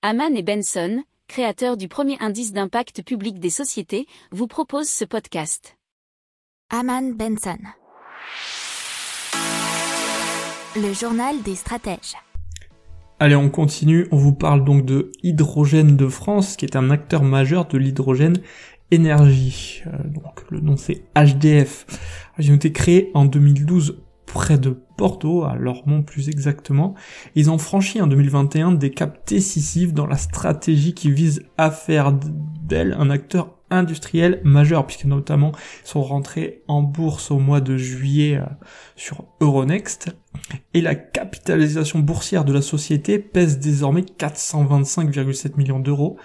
Haman et Benson, créateurs du premier indice d'impact public des sociétés, vous proposent ce podcast. Haman Benson. Le journal des stratèges. Allez, on continue. On vous parle donc de Hydrogène de France, qui est un acteur majeur de l'hydrogène énergie. Euh, donc le nom c'est HDF. Ils ont été créés en 2012 près de Bordeaux, à Lormont plus exactement. Ils ont franchi en 2021 des caps décisifs dans la stratégie qui vise à faire d'elle un acteur industriel majeur, puisque notamment ils sont rentrés en bourse au mois de juillet euh, sur Euronext. Et la capitalisation boursière de la société pèse désormais 425,7 millions d'euros.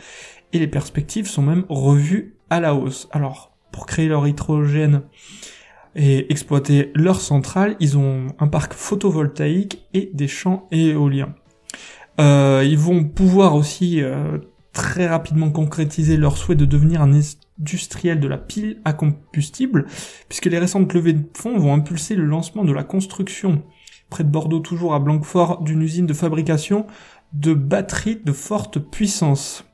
Et les perspectives sont même revues à la hausse. Alors, pour créer leur hydrogène, et exploiter leur centrale, ils ont un parc photovoltaïque et des champs éoliens. Euh, ils vont pouvoir aussi euh, très rapidement concrétiser leur souhait de devenir un industriel de la pile à combustible, puisque les récentes levées de fonds vont impulser le lancement de la construction, près de Bordeaux toujours à Blanquefort, d'une usine de fabrication de batteries de forte puissance.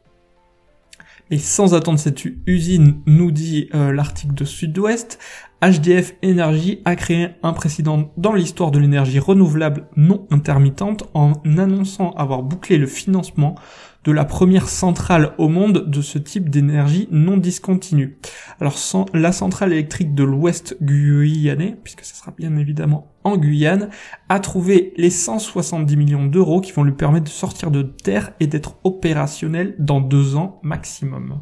Et sans attendre cette usine, nous dit euh, l'article de Sud-Ouest, HDF Energy a créé un précédent dans l'histoire de l'énergie renouvelable non intermittente en annonçant avoir bouclé le financement de la première centrale au monde de ce type d'énergie non discontinue. Alors la centrale électrique de l'Ouest guyanais, puisque ce sera bien évidemment en Guyane, a trouvé les 170 millions d'euros qui vont lui permettre de sortir de terre et d'être opérationnel dans deux ans maximum.